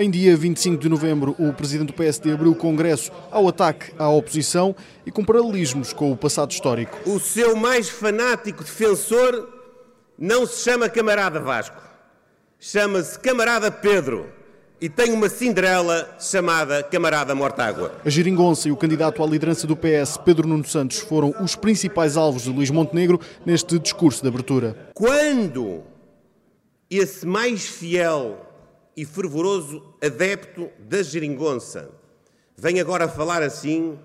Em dia 25 de novembro, o presidente do PSD abriu o Congresso ao ataque à oposição e com paralelismos com o passado histórico. O seu mais fanático defensor não se chama camarada Vasco, chama-se camarada Pedro e tem uma Cinderela chamada Camarada Mortágua. A Geringonça e o candidato à liderança do PS, Pedro Nuno Santos, foram os principais alvos de Luís Montenegro neste discurso de abertura. Quando esse mais fiel e fervoroso adepto da Geringonça vem agora falar assim,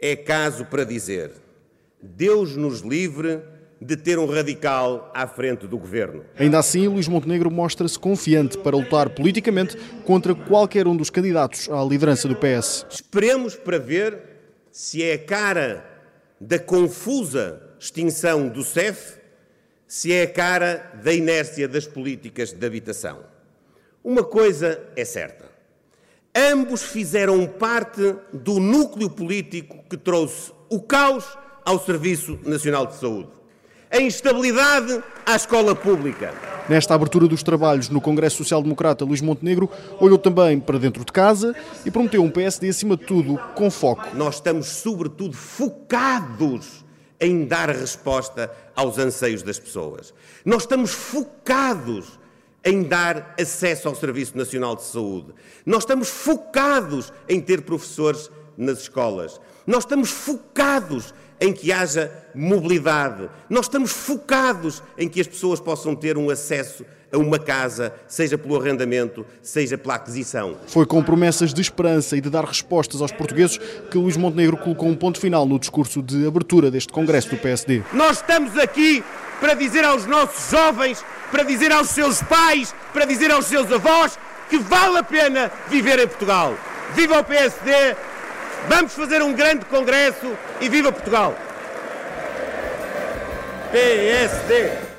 é caso para dizer: Deus nos livre de ter um radical à frente do governo. Ainda assim, Luís Montenegro mostra-se confiante para lutar politicamente contra qualquer um dos candidatos à liderança do PS. Esperemos para ver se é a cara da confusa extinção do CEF, se é a cara da inércia das políticas de habitação. Uma coisa é certa. Ambos fizeram parte do núcleo político que trouxe o caos ao Serviço Nacional de Saúde a instabilidade à escola pública. Nesta abertura dos trabalhos no Congresso Social Democrata, Luís Montenegro olhou também para dentro de casa e prometeu um PSD, acima de tudo, com foco. Nós estamos, sobretudo, focados em dar resposta aos anseios das pessoas. Nós estamos focados em dar acesso ao Serviço Nacional de Saúde. Nós estamos focados em ter professores nas escolas. Nós estamos focados em que haja mobilidade. Nós estamos focados em que as pessoas possam ter um acesso a uma casa, seja pelo arrendamento, seja pela aquisição. Foi com promessas de esperança e de dar respostas aos portugueses que Luís Montenegro colocou um ponto final no discurso de abertura deste Congresso do PSD. Nós estamos aqui para dizer aos nossos jovens, para dizer aos seus pais, para dizer aos seus avós que vale a pena viver em Portugal. Viva o PSD, Vamos fazer um grande congresso e viva Portugal! PSD!